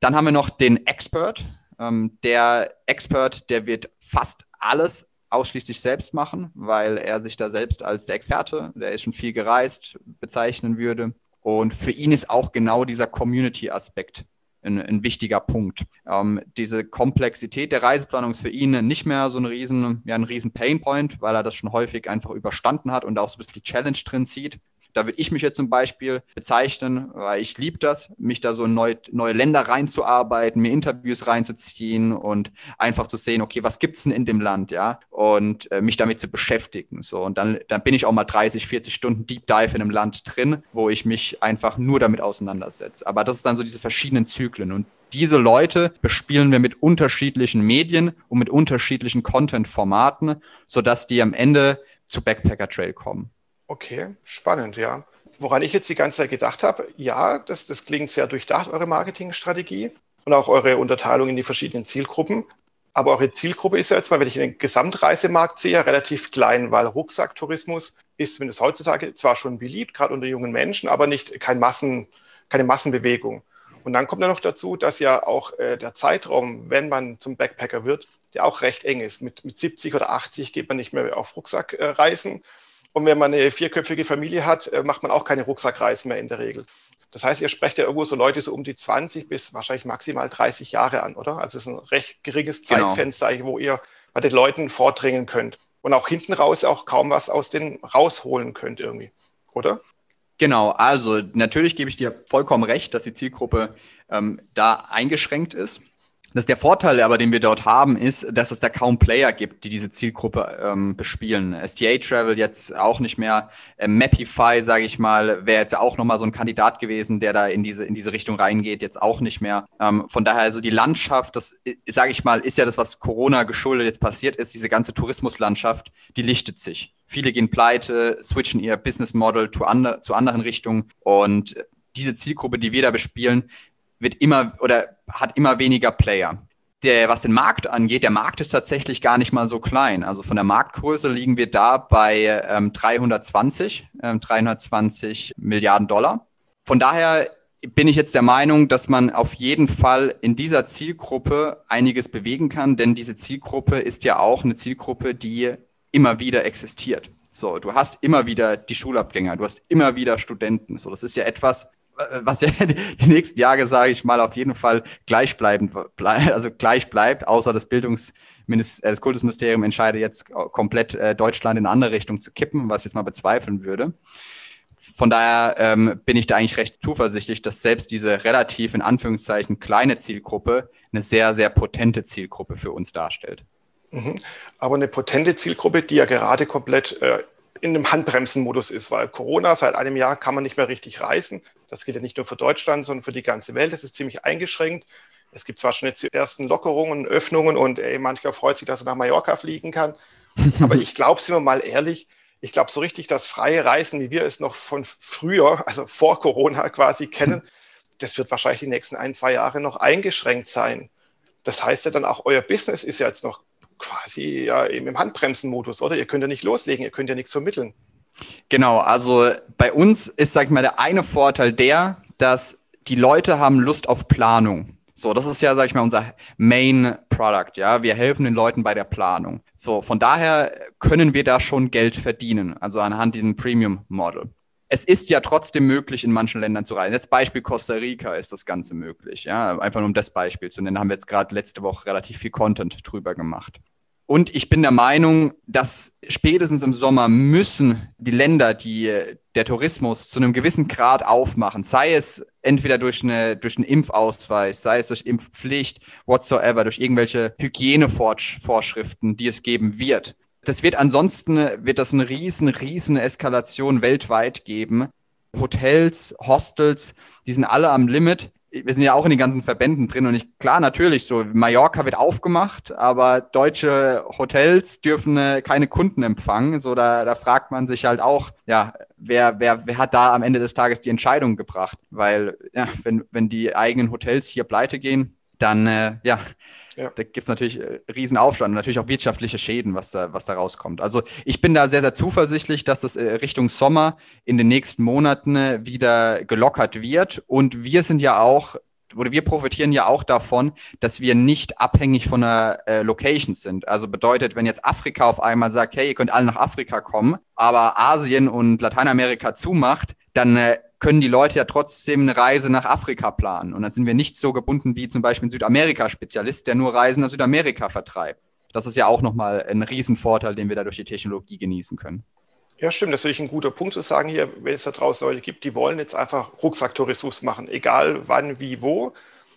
Dann haben wir noch den Expert. Ähm, der Expert, der wird fast alles ausschließlich selbst machen, weil er sich da selbst als der Experte, der ist schon viel gereist, bezeichnen würde. Und für ihn ist auch genau dieser Community-Aspekt ein, ein, wichtiger Punkt. Ähm, diese Komplexität der Reiseplanung ist für ihn nicht mehr so ein riesen, ja, ein riesen Painpoint, weil er das schon häufig einfach überstanden hat und auch so ein bisschen die Challenge drin sieht. Da würde ich mich jetzt zum Beispiel bezeichnen, weil ich liebe das, mich da so in neue, neue Länder reinzuarbeiten, mir Interviews reinzuziehen und einfach zu sehen, okay, was gibt's denn in dem Land, ja, und äh, mich damit zu beschäftigen. So, und dann, dann bin ich auch mal 30, 40 Stunden Deep Dive in einem Land drin, wo ich mich einfach nur damit auseinandersetze. Aber das ist dann so diese verschiedenen Zyklen und diese Leute bespielen wir mit unterschiedlichen Medien und mit unterschiedlichen Content-Formaten, sodass die am Ende zu Backpacker Trail kommen. Okay, spannend, ja. woran ich jetzt die ganze Zeit gedacht habe, ja, das, das klingt sehr durchdacht, eure Marketingstrategie und auch eure Unterteilung in die verschiedenen Zielgruppen. Aber eure Zielgruppe ist ja jetzt mal, wenn ich den Gesamtreisemarkt sehe, relativ klein, weil Rucksacktourismus ist zumindest heutzutage zwar schon beliebt, gerade unter jungen Menschen, aber nicht kein Massen, keine Massenbewegung. Und dann kommt ja noch dazu, dass ja auch äh, der Zeitraum, wenn man zum Backpacker wird, ja auch recht eng ist. Mit, mit 70 oder 80 geht man nicht mehr auf Rucksackreisen. Äh, und wenn man eine vierköpfige Familie hat, äh, macht man auch keine Rucksackreisen mehr in der Regel. Das heißt, ihr sprecht ja irgendwo so Leute so um die 20 bis wahrscheinlich maximal 30 Jahre an, oder? Also es ist ein recht geringes genau. Zeitfenster, genau. wo ihr bei den Leuten vordringen könnt. Und auch hinten raus auch kaum was aus denen rausholen könnt irgendwie, oder? Genau, also natürlich gebe ich dir vollkommen recht, dass die Zielgruppe ähm, da eingeschränkt ist. Das der Vorteil aber, den wir dort haben, ist, dass es da kaum Player gibt, die diese Zielgruppe ähm, bespielen. STA Travel jetzt auch nicht mehr. Äh, Mapify, sage ich mal, wäre jetzt auch nochmal so ein Kandidat gewesen, der da in diese, in diese Richtung reingeht, jetzt auch nicht mehr. Ähm, von daher, also die Landschaft, das, äh, sage ich mal, ist ja das, was Corona geschuldet jetzt passiert ist, diese ganze Tourismuslandschaft, die lichtet sich. Viele gehen pleite, switchen ihr Business Model zu, andre, zu anderen Richtungen und diese Zielgruppe, die wir da bespielen, wird immer oder hat immer weniger Player. Der, was den Markt angeht, der Markt ist tatsächlich gar nicht mal so klein. Also von der Marktgröße liegen wir da bei ähm, 320, ähm, 320 Milliarden Dollar. Von daher bin ich jetzt der Meinung, dass man auf jeden Fall in dieser Zielgruppe einiges bewegen kann, denn diese Zielgruppe ist ja auch eine Zielgruppe, die immer wieder existiert. So, du hast immer wieder die Schulabgänger, du hast immer wieder Studenten. So, das ist ja etwas, was ja die nächsten Jahre, sage ich mal, auf jeden Fall gleichbleibend, also gleich bleibt, außer das Bildungsministerium, äh, das Kultusministerium entscheidet jetzt komplett äh, Deutschland in eine andere Richtung zu kippen, was ich jetzt mal bezweifeln würde. Von daher ähm, bin ich da eigentlich recht zuversichtlich, dass selbst diese relativ in Anführungszeichen kleine Zielgruppe eine sehr, sehr potente Zielgruppe für uns darstellt. Mhm. Aber eine potente Zielgruppe, die ja gerade komplett äh, in einem Handbremsenmodus ist, weil Corona seit einem Jahr kann man nicht mehr richtig reisen. Das gilt ja nicht nur für Deutschland, sondern für die ganze Welt. Es ist ziemlich eingeschränkt. Es gibt zwar schon jetzt die ersten Lockerungen, Öffnungen und ey, mancher freut sich, dass er nach Mallorca fliegen kann. Aber ich glaube, sind wir mal ehrlich, ich glaube so richtig, das freie Reisen, wie wir es noch von früher, also vor Corona quasi kennen, das wird wahrscheinlich die nächsten ein, zwei Jahre noch eingeschränkt sein. Das heißt ja dann auch, euer Business ist ja jetzt noch quasi ja im Handbremsenmodus, oder? Ihr könnt ja nicht loslegen, ihr könnt ja nichts vermitteln. Genau, also bei uns ist, sag ich mal, der eine Vorteil der, dass die Leute haben Lust auf Planung. So, das ist ja, sag ich mal, unser Main Product, ja. Wir helfen den Leuten bei der Planung. So, von daher können wir da schon Geld verdienen, also anhand diesem Premium Model. Es ist ja trotzdem möglich, in manchen Ländern zu reisen. Jetzt Beispiel Costa Rica ist das Ganze möglich, ja. Einfach nur um das Beispiel zu nennen, haben wir jetzt gerade letzte Woche relativ viel Content drüber gemacht. Und ich bin der Meinung, dass spätestens im Sommer müssen die Länder, die der Tourismus zu einem gewissen Grad aufmachen, sei es entweder durch, eine, durch einen Impfausweis, sei es durch Impfpflicht, whatsoever, durch irgendwelche Hygienevorschriften, die es geben wird. Das wird ansonsten, wird das eine riesen, riesen Eskalation weltweit geben. Hotels, Hostels, die sind alle am Limit wir sind ja auch in den ganzen Verbänden drin und ich, klar, natürlich so, Mallorca wird aufgemacht, aber deutsche Hotels dürfen äh, keine Kunden empfangen. So, da, da fragt man sich halt auch, ja, wer, wer, wer hat da am Ende des Tages die Entscheidung gebracht? Weil, ja, wenn, wenn die eigenen Hotels hier pleite gehen, dann, äh, ja, ja. Da gibt es natürlich äh, Riesenaufstand und natürlich auch wirtschaftliche Schäden, was da, was da rauskommt. Also ich bin da sehr, sehr zuversichtlich, dass das äh, Richtung Sommer in den nächsten Monaten äh, wieder gelockert wird. Und wir sind ja auch oder wir profitieren ja auch davon, dass wir nicht abhängig von einer äh, Location sind. Also bedeutet, wenn jetzt Afrika auf einmal sagt, hey, ihr könnt alle nach Afrika kommen, aber Asien und Lateinamerika zumacht, dann äh, können die Leute ja trotzdem eine Reise nach Afrika planen. Und dann sind wir nicht so gebunden wie zum Beispiel ein Südamerika-Spezialist, der nur Reisen nach Südamerika vertreibt. Das ist ja auch nochmal ein Riesenvorteil, den wir da durch die Technologie genießen können. Ja, stimmt. Das ist natürlich ein guter Punkt zu sagen hier, wenn es da draußen Leute gibt, die wollen jetzt einfach Rucksacktourismus machen, egal wann, wie, wo.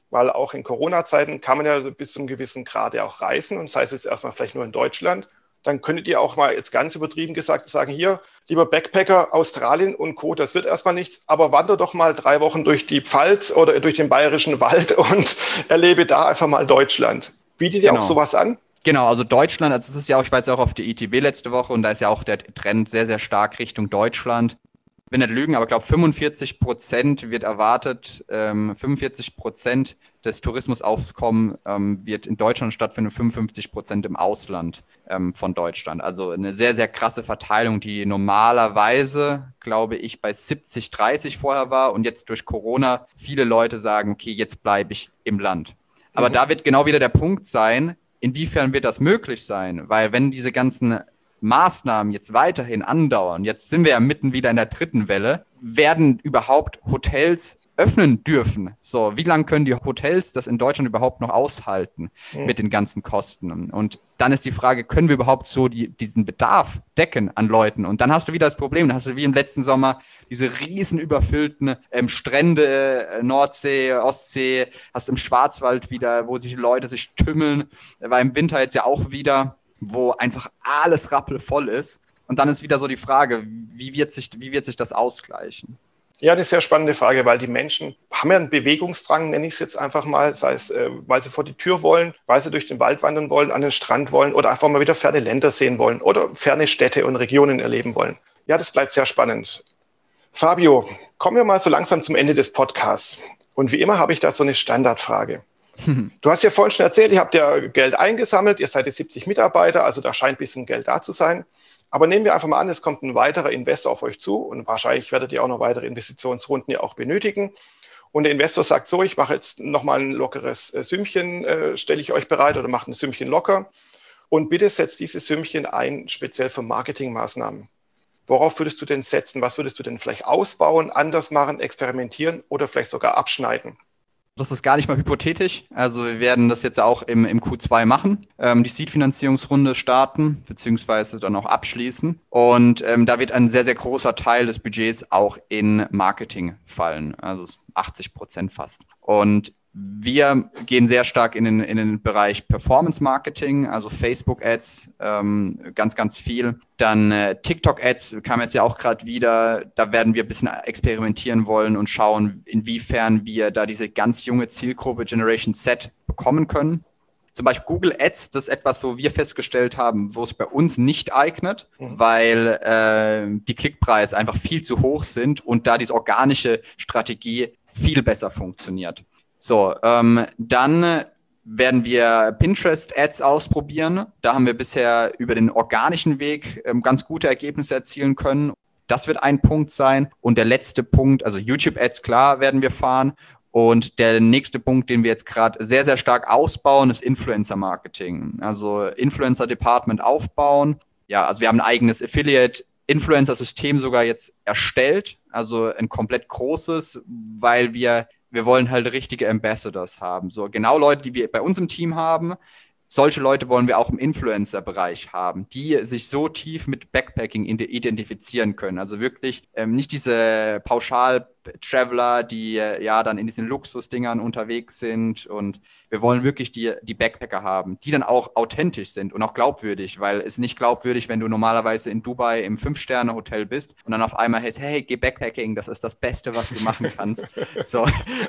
Weil auch in Corona-Zeiten kann man ja bis zu einem gewissen Grad auch reisen und sei es jetzt erstmal vielleicht nur in Deutschland dann könntet ihr auch mal jetzt ganz übertrieben gesagt sagen, hier, lieber Backpacker, Australien und Co., das wird erstmal nichts, aber wander doch mal drei Wochen durch die Pfalz oder durch den bayerischen Wald und erlebe da einfach mal Deutschland. Bietet ihr genau. auch sowas an? Genau, also Deutschland, also es ist ja auch, ich war jetzt auch auf der ITB letzte Woche und da ist ja auch der Trend sehr, sehr stark Richtung Deutschland. Will nicht lügen, aber ich glaube 45 Prozent wird erwartet, ähm, 45 Prozent des Tourismusaufkommens ähm, wird in Deutschland stattfinden, 55 Prozent im Ausland ähm, von Deutschland. Also eine sehr, sehr krasse Verteilung, die normalerweise, glaube ich, bei 70, 30 vorher war und jetzt durch Corona viele Leute sagen, okay, jetzt bleibe ich im Land. Aber mhm. da wird genau wieder der Punkt sein, inwiefern wird das möglich sein? Weil wenn diese ganzen Maßnahmen jetzt weiterhin andauern, jetzt sind wir ja mitten wieder in der dritten Welle, werden überhaupt Hotels öffnen dürfen. So, wie lange können die Hotels das in Deutschland überhaupt noch aushalten mhm. mit den ganzen Kosten? Und dann ist die Frage, können wir überhaupt so die, diesen Bedarf decken an Leuten? Und dann hast du wieder das Problem, dann hast du wie im letzten Sommer diese riesen überfüllten ähm, Strände, äh, Nordsee, Ostsee, hast im Schwarzwald wieder, wo sich Leute sich tümmeln, war im Winter jetzt ja auch wieder wo einfach alles rappelvoll ist. Und dann ist wieder so die Frage, wie wird sich, wie wird sich das ausgleichen? Ja, eine sehr spannende Frage, weil die Menschen haben ja einen Bewegungsdrang, nenne ich es jetzt einfach mal, sei es, äh, weil sie vor die Tür wollen, weil sie durch den Wald wandern wollen, an den Strand wollen oder einfach mal wieder ferne Länder sehen wollen oder ferne Städte und Regionen erleben wollen. Ja, das bleibt sehr spannend. Fabio, kommen wir mal so langsam zum Ende des Podcasts. Und wie immer habe ich da so eine Standardfrage. Du hast ja vorhin schon erzählt, ihr habt ja Geld eingesammelt, ihr seid jetzt 70 Mitarbeiter, also da scheint ein bisschen Geld da zu sein. Aber nehmen wir einfach mal an, es kommt ein weiterer Investor auf euch zu und wahrscheinlich werdet ihr auch noch weitere Investitionsrunden ja auch benötigen. Und der Investor sagt so, ich mache jetzt nochmal ein lockeres äh, Sümmchen, äh, stelle ich euch bereit oder mache ein Sümmchen locker. Und bitte setzt dieses Sümmchen ein, speziell für Marketingmaßnahmen. Worauf würdest du denn setzen? Was würdest du denn vielleicht ausbauen, anders machen, experimentieren oder vielleicht sogar abschneiden? Das ist gar nicht mal hypothetisch. Also wir werden das jetzt auch im, im Q2 machen, ähm, die Seed-Finanzierungsrunde starten, beziehungsweise dann auch abschließen. Und ähm, da wird ein sehr, sehr großer Teil des Budgets auch in Marketing fallen, also 80 Prozent fast. Und wir gehen sehr stark in den, in den Bereich Performance Marketing, also Facebook Ads, ähm, ganz, ganz viel. Dann äh, TikTok Ads kam jetzt ja auch gerade wieder. Da werden wir ein bisschen experimentieren wollen und schauen, inwiefern wir da diese ganz junge Zielgruppe Generation Z bekommen können. Zum Beispiel Google Ads, das ist etwas, wo wir festgestellt haben, wo es bei uns nicht eignet, mhm. weil äh, die Klickpreise einfach viel zu hoch sind und da diese organische Strategie viel besser funktioniert. So, ähm, dann werden wir Pinterest-Ads ausprobieren. Da haben wir bisher über den organischen Weg ähm, ganz gute Ergebnisse erzielen können. Das wird ein Punkt sein. Und der letzte Punkt, also YouTube-Ads, klar, werden wir fahren. Und der nächste Punkt, den wir jetzt gerade sehr, sehr stark ausbauen, ist Influencer-Marketing. Also Influencer-Department aufbauen. Ja, also wir haben ein eigenes Affiliate Influencer-System sogar jetzt erstellt, also ein komplett großes, weil wir wir wollen halt richtige Ambassadors haben. So genau Leute, die wir bei uns im Team haben. Solche Leute wollen wir auch im Influencer-Bereich haben, die sich so tief mit Backpacking identifizieren können. Also wirklich ähm, nicht diese Pauschal-Traveler, die äh, ja dann in diesen Luxusdingern unterwegs sind und wir wollen wirklich die, die Backpacker haben, die dann auch authentisch sind und auch glaubwürdig, weil es nicht glaubwürdig, wenn du normalerweise in Dubai im Fünf-Sterne-Hotel bist und dann auf einmal heißt, hey, geh Backpacking, das ist das Beste, was du machen kannst. so,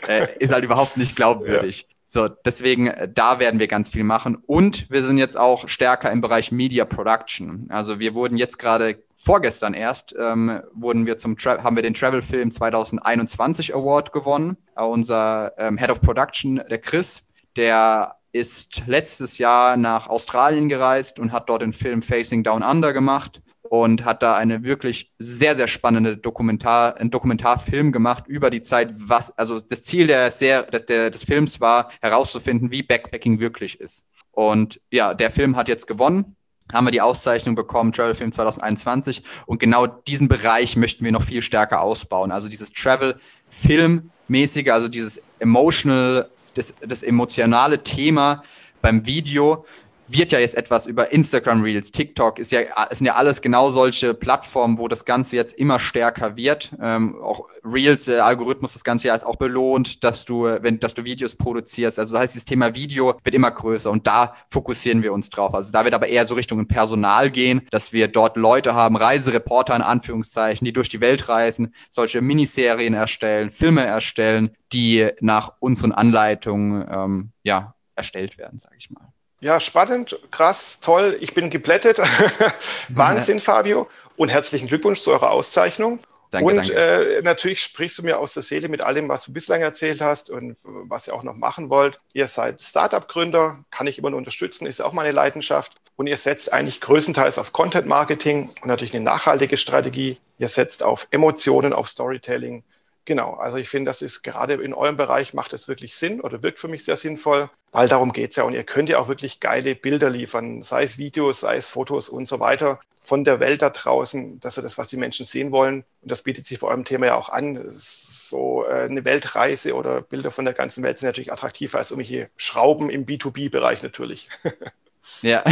äh, ist halt überhaupt nicht glaubwürdig. Ja. So, deswegen, äh, da werden wir ganz viel machen. Und wir sind jetzt auch stärker im Bereich Media Production. Also wir wurden jetzt gerade vorgestern erst ähm, wurden wir zum Tra haben wir den Travel Film 2021 Award gewonnen. Uh, unser ähm, Head of Production, der Chris, der ist letztes Jahr nach Australien gereist und hat dort den Film Facing Down Under gemacht und hat da eine wirklich sehr, sehr spannende Dokumentar, einen Dokumentarfilm gemacht über die Zeit, was, also das Ziel der, sehr, des, der, des Films war, herauszufinden, wie Backpacking wirklich ist. Und ja, der Film hat jetzt gewonnen haben wir die Auszeichnung bekommen, Travel Film 2021. Und genau diesen Bereich möchten wir noch viel stärker ausbauen. Also dieses Travel-Film-mäßige, also dieses emotional das, das emotionale Thema beim Video wird ja jetzt etwas über Instagram Reels, TikTok, ist ja, sind ja alles genau solche Plattformen, wo das Ganze jetzt immer stärker wird. Ähm, auch Reels, der Algorithmus das Ganze ja ist auch belohnt, dass du, wenn, dass du Videos produzierst. Also das heißt, das Thema Video wird immer größer und da fokussieren wir uns drauf. Also da wird aber eher so Richtung Personal gehen, dass wir dort Leute haben, Reisereporter in Anführungszeichen, die durch die Welt reisen, solche Miniserien erstellen, Filme erstellen, die nach unseren Anleitungen ähm, ja, erstellt werden, sage ich mal. Ja, spannend, krass, toll. Ich bin geplättet. Wahnsinn, Fabio. Und herzlichen Glückwunsch zu eurer Auszeichnung. Danke, und danke. Äh, natürlich sprichst du mir aus der Seele mit allem, was du bislang erzählt hast und was ihr auch noch machen wollt. Ihr seid Startup-Gründer, kann ich immer nur unterstützen, ist auch meine Leidenschaft. Und ihr setzt eigentlich größtenteils auf Content-Marketing und natürlich eine nachhaltige Strategie. Ihr setzt auf Emotionen, auf Storytelling. Genau, also ich finde, das ist gerade in eurem Bereich macht es wirklich Sinn oder wirkt für mich sehr sinnvoll, weil darum geht es ja. Und ihr könnt ja auch wirklich geile Bilder liefern, sei es Videos, sei es Fotos und so weiter von der Welt da draußen. Das ist das, was die Menschen sehen wollen. Und das bietet sich bei eurem Thema ja auch an. So äh, eine Weltreise oder Bilder von der ganzen Welt sind natürlich attraktiver als irgendwelche Schrauben im B2B-Bereich natürlich. Ja,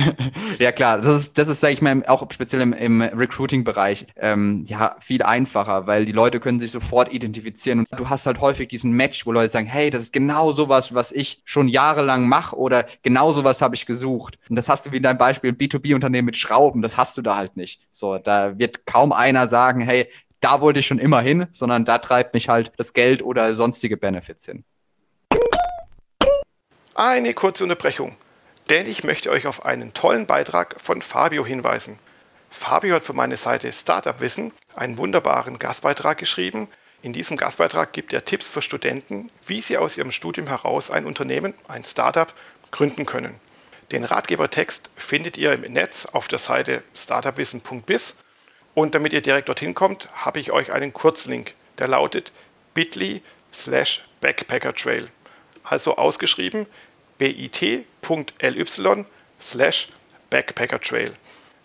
ja klar. Das ist, das ist, sage ich mal, auch speziell im, im Recruiting-Bereich ähm, ja viel einfacher, weil die Leute können sich sofort identifizieren und du hast halt häufig diesen Match, wo Leute sagen, hey, das ist genau sowas, was ich schon jahrelang mache oder genau sowas habe ich gesucht. Und das hast du wie in deinem Beispiel B2B-Unternehmen mit Schrauben, das hast du da halt nicht. So, da wird kaum einer sagen, hey, da wollte ich schon immer hin, sondern da treibt mich halt das Geld oder sonstige Benefits hin. Eine kurze Unterbrechung denn ich möchte euch auf einen tollen Beitrag von Fabio hinweisen. Fabio hat für meine Seite Startup Wissen einen wunderbaren Gastbeitrag geschrieben. In diesem Gastbeitrag gibt er Tipps für Studenten, wie sie aus ihrem Studium heraus ein Unternehmen, ein Startup, gründen können. Den Ratgebertext findet ihr im Netz auf der Seite startupwissen.biz und damit ihr direkt dorthin kommt, habe ich euch einen Kurzlink, der lautet bit.ly slash backpackertrail. Also ausgeschrieben bit.ly slash backpackertrail.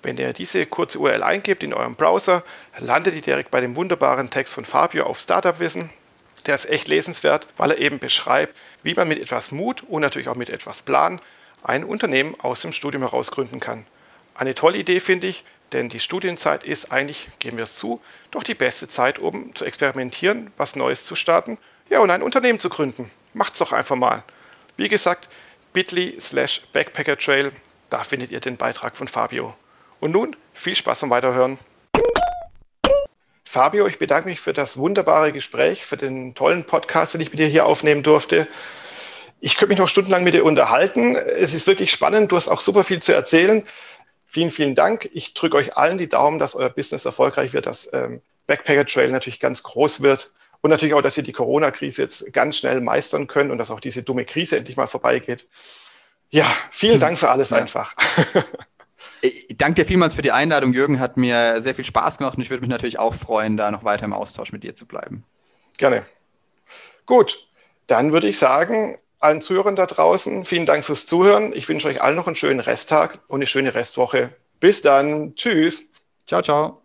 Wenn ihr diese kurze URL eingebt in eurem Browser, landet ihr direkt bei dem wunderbaren Text von Fabio auf Startup Wissen. Der ist echt lesenswert, weil er eben beschreibt, wie man mit etwas Mut und natürlich auch mit etwas Plan ein Unternehmen aus dem Studium heraus gründen kann. Eine tolle Idee finde ich, denn die Studienzeit ist eigentlich, geben wir es zu, doch die beste Zeit, um zu experimentieren, was Neues zu starten, ja und ein Unternehmen zu gründen. Macht's doch einfach mal. Wie gesagt, bit.ly slash backpackertrail, da findet ihr den Beitrag von Fabio. Und nun viel Spaß beim Weiterhören. Fabio, ich bedanke mich für das wunderbare Gespräch, für den tollen Podcast, den ich mit dir hier aufnehmen durfte. Ich könnte mich noch stundenlang mit dir unterhalten. Es ist wirklich spannend. Du hast auch super viel zu erzählen. Vielen, vielen Dank. Ich drücke euch allen die Daumen, dass euer Business erfolgreich wird, dass ähm, Backpacker Trail natürlich ganz groß wird und natürlich auch, dass sie die Corona-Krise jetzt ganz schnell meistern können und dass auch diese dumme Krise endlich mal vorbeigeht. Ja, vielen hm. Dank für alles ja. einfach. Ich danke dir vielmals für die Einladung, Jürgen. Hat mir sehr viel Spaß gemacht und ich würde mich natürlich auch freuen, da noch weiter im Austausch mit dir zu bleiben. Gerne. Gut, dann würde ich sagen, allen Zuhörern da draußen, vielen Dank fürs Zuhören. Ich wünsche euch allen noch einen schönen Resttag und eine schöne Restwoche. Bis dann. Tschüss. Ciao, ciao.